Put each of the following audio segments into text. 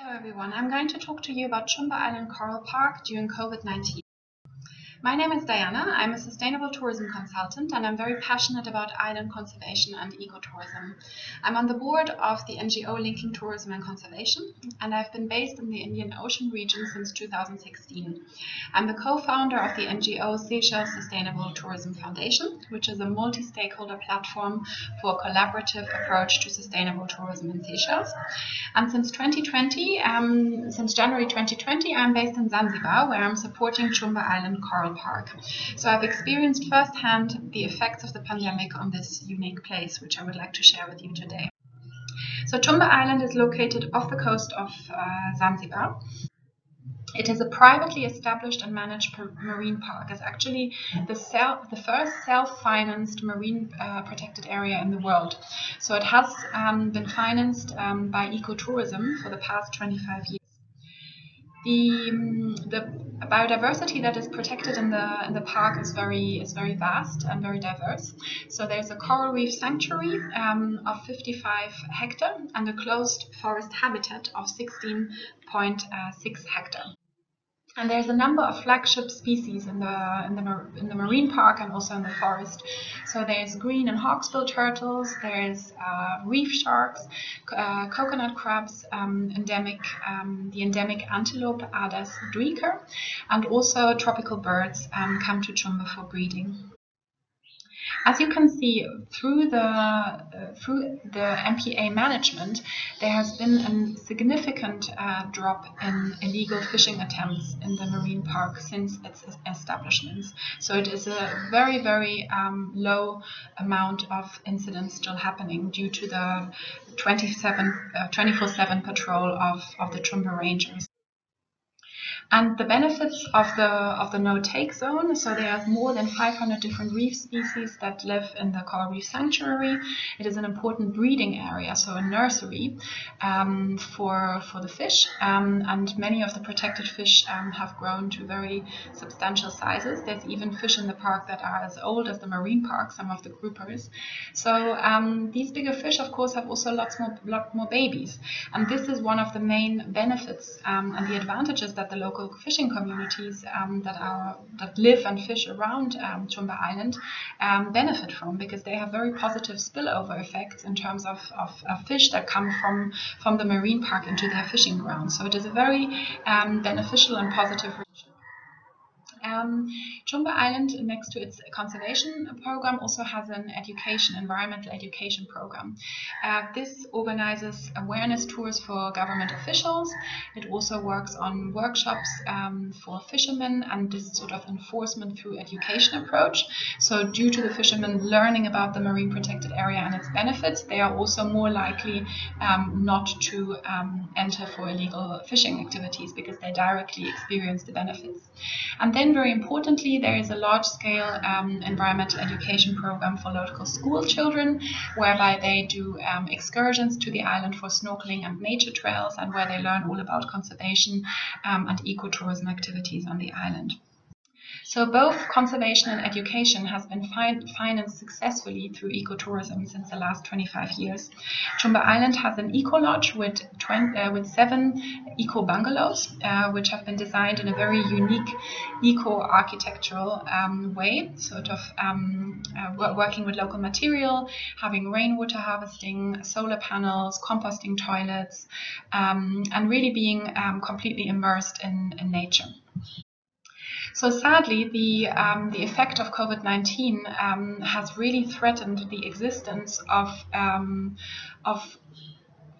Hello everyone, I'm going to talk to you about Chumbe Island Coral Park during COVID-19. My name is Diana. I'm a sustainable tourism consultant and I'm very passionate about island conservation and ecotourism. I'm on the board of the NGO Linking Tourism and Conservation and I've been based in the Indian Ocean region since 2016. I'm the co-founder of the NGO Seychelles Sustainable Tourism Foundation, which is a multi-stakeholder platform for a collaborative approach to sustainable tourism in Seychelles. And since 2020, um, since January 2020, I'm based in Zanzibar where I'm supporting Chumbe Island Coral Park. So I've experienced firsthand the effects of the pandemic on this unique place, which I would like to share with you today. So Chumbe Island is located off the coast of uh, Zanzibar. It is a privately established and managed marine park. It's actually the, self, the first self-financed marine uh, protected area in the world. So it has um, been financed um, by ecotourism for the past 25 years the um, the biodiversity that is protected in the in the park is very is very vast and very diverse. So there's a coral reef sanctuary um, of 55 hectare and a closed forest habitat of 16.6 hectare. And there's a number of flagship species in the, in the, in the marine park and also in the forest. So there's green and hawksbill turtles, there's uh, reef sharks, uh, coconut crabs, um, endemic, um, the endemic antelope Aders' duiker, and also tropical birds um, come to Chumbe for breeding. As you can see through the uh, through the MPA management, there has been a significant uh, drop in illegal fishing attempts in the marine park since its establishment. So it is a very very um, low amount of incidents still happening due to the 27 uh, 24/7 patrol of of the Chumbe Rangers. And the benefits of the of the no-take zone, so there are more than 500 different reef species that live in the coral reef sanctuary. It is an important breeding area, so a nursery um, for for the fish. Um, and many of the protected fish um, have grown to very substantial sizes. There's even fish in the park that are as old as the marine park, some of the groupers. So um, these bigger fish, of course, have also lots more lot more babies. And this is one of the main benefits um, and the advantages that the local local fishing communities um, that are that live and fish around um, Chumbe Island um, benefit from because they have very positive spillover effects in terms of, of, of, fish that come from from the marine park into their fishing grounds. So it is a very um, beneficial and positive relationship. Um, Island, next to its conservation program, also has an education, environmental education program. Uh, this organizes awareness tours for government officials. It also works on workshops um, for fishermen and this sort of enforcement through education approach. So due to the fishermen learning about the marine protected area and its benefits, they are also more likely um, not to um, enter for illegal fishing activities because they directly experience the benefits. And then very importantly, there is a large-scale um, environmental education program for local school children, whereby they do um, excursions to the island for snorkeling and nature trails, and where they learn all about conservation um, and ecotourism activities on the island. So both conservation and education has been fi financed successfully through ecotourism since the last 25 years. Chumbe Island has an eco lodge with, uh, with seven eco bungalows, uh, which have been designed in a very unique eco architectural um, way, sort of um, uh, working with local material, having rainwater harvesting, solar panels, composting toilets, um, and really being um, completely immersed in, in nature. So sadly, the, um, the effect of COVID-19 um, has really threatened the existence of, um, of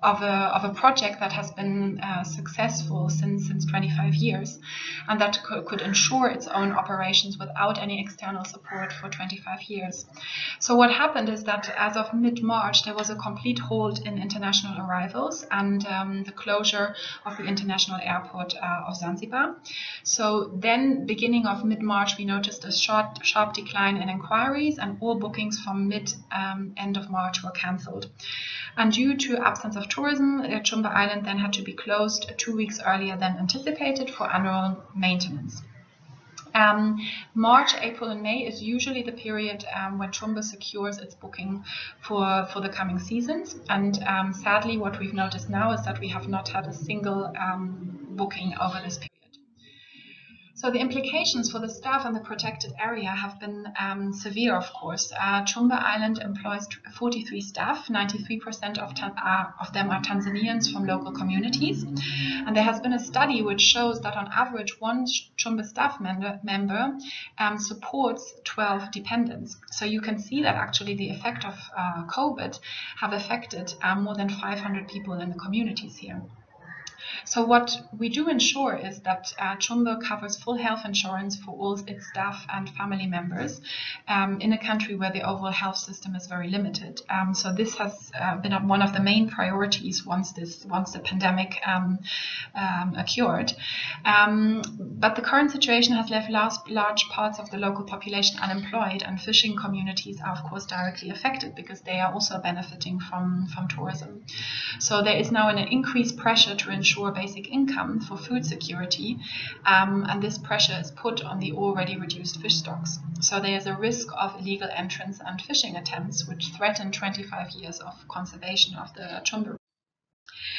of a, of a project that has been uh, successful since, since 25 years and that could, ensure its own operations without any external support for 25 years. So what happened is that as of mid-March there was a complete halt in international arrivals and um, the closure of the international airport uh, of Zanzibar. So then beginning of mid-March we noticed a short, sharp decline in inquiries and all bookings from mid-end um, of March were cancelled. And due to absence of tourism, uh, Chumbe Island then had to be closed two weeks earlier than anticipated for annual maintenance. Um, March, April, and May is usually the period um, when Chumbe secures its booking for, for the coming seasons. And um, sadly, what we've noticed now is that we have not had a single um, booking over this period. So the implications for the staff in the protected area have been um, severe, of course. Uh, Chumbe Island employs 43 staff, 93% of, uh, of them are Tanzanians from local communities. And there has been a study which shows that on average, one Chumbe staff member, member um, supports 12 dependents. So you can see that actually the effect of uh, COVID have affected um, more than 500 people in the communities here. So what we do ensure is that uh, Chumbe covers full health insurance for all its staff and family members um, in a country where the overall health system is very limited. Um, so this has uh, been one of the main priorities once this once the pandemic um, um occurred. Um, but the current situation has left large, large parts of the local population unemployed, and fishing communities are of course directly affected because they are also benefiting from from tourism. So there is now an increased pressure to ensure basic income for food security, um, and this pressure is put on the already reduced fish stocks. So there is a risk of illegal entrance and fishing attempts, which threaten 25 years of conservation of the Chumbe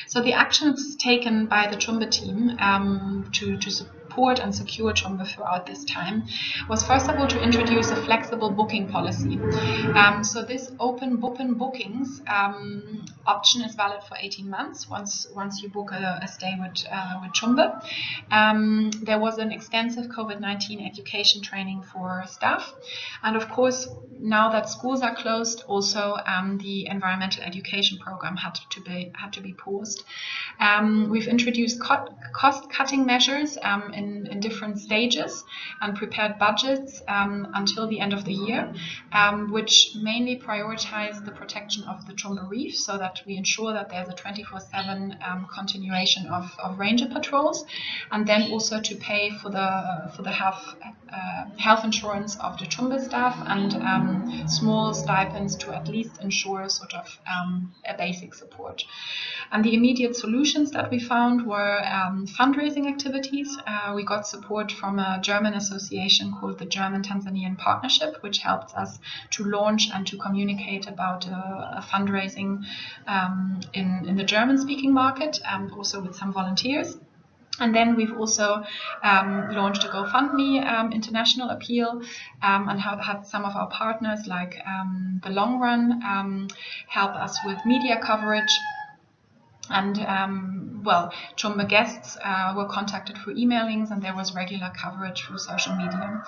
So the actions taken by the Chumbe team um, to, to support and secure Chumbe throughout this time was first of all to introduce a flexible booking policy. Um, so this open open bookings um, option is valid for 18 months once once you book a, a stay with uh, with Chumbe. Um, there was an extensive COVID-19 education training for staff, and of course now that schools are closed, also um, the environmental education program had to be had to be paused. Um, we've introduced co cost cutting measures um, in, in different stages and prepared budgets um, until the end of the year, um, which mainly prioritize the protection of the Chumbe Reef so that we ensure that there's a 24-7 um, continuation of, of ranger patrols and then also to pay for the, for the health, uh, health insurance of the Chumbe staff and um, small stipends to at least ensure sort of um, a basic support. And the immediate solutions that we found were fundraising activities. Uh, uh, we got support from a German association called the German Tanzanian Partnership, which helped us to launch and to communicate about a, a fundraising um, in, in the German speaking market, and also with some volunteers. And then we've also um, launched a GoFundMe um, international appeal um, and have had some of our partners like um, The Long Run um, help us with media coverage and um, well, Chumbe guests uh, were contacted through emailings and there was regular coverage through social media.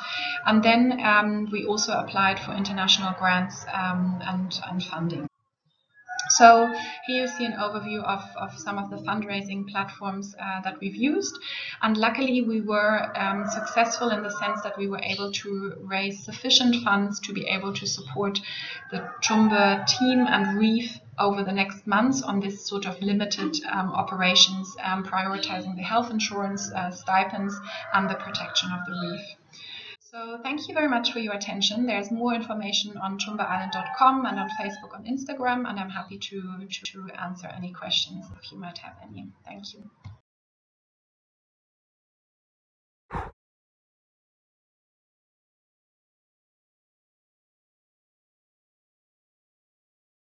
And then um, we also applied for international grants um, and, and funding. So here you see an overview of, of some of the fundraising platforms uh, that we've used. And luckily we were um, successful in the sense that we were able to raise sufficient funds to be able to support the Chumbe team and reef over the next months on this sort of limited um, operations, um, prioritizing the health insurance, uh, stipends, and the protection of the reef. So thank you very much for your attention. There's more information on chumbeisland.com and on Facebook and Instagram, and I'm happy to, to, to answer any questions if you might have any. Thank you.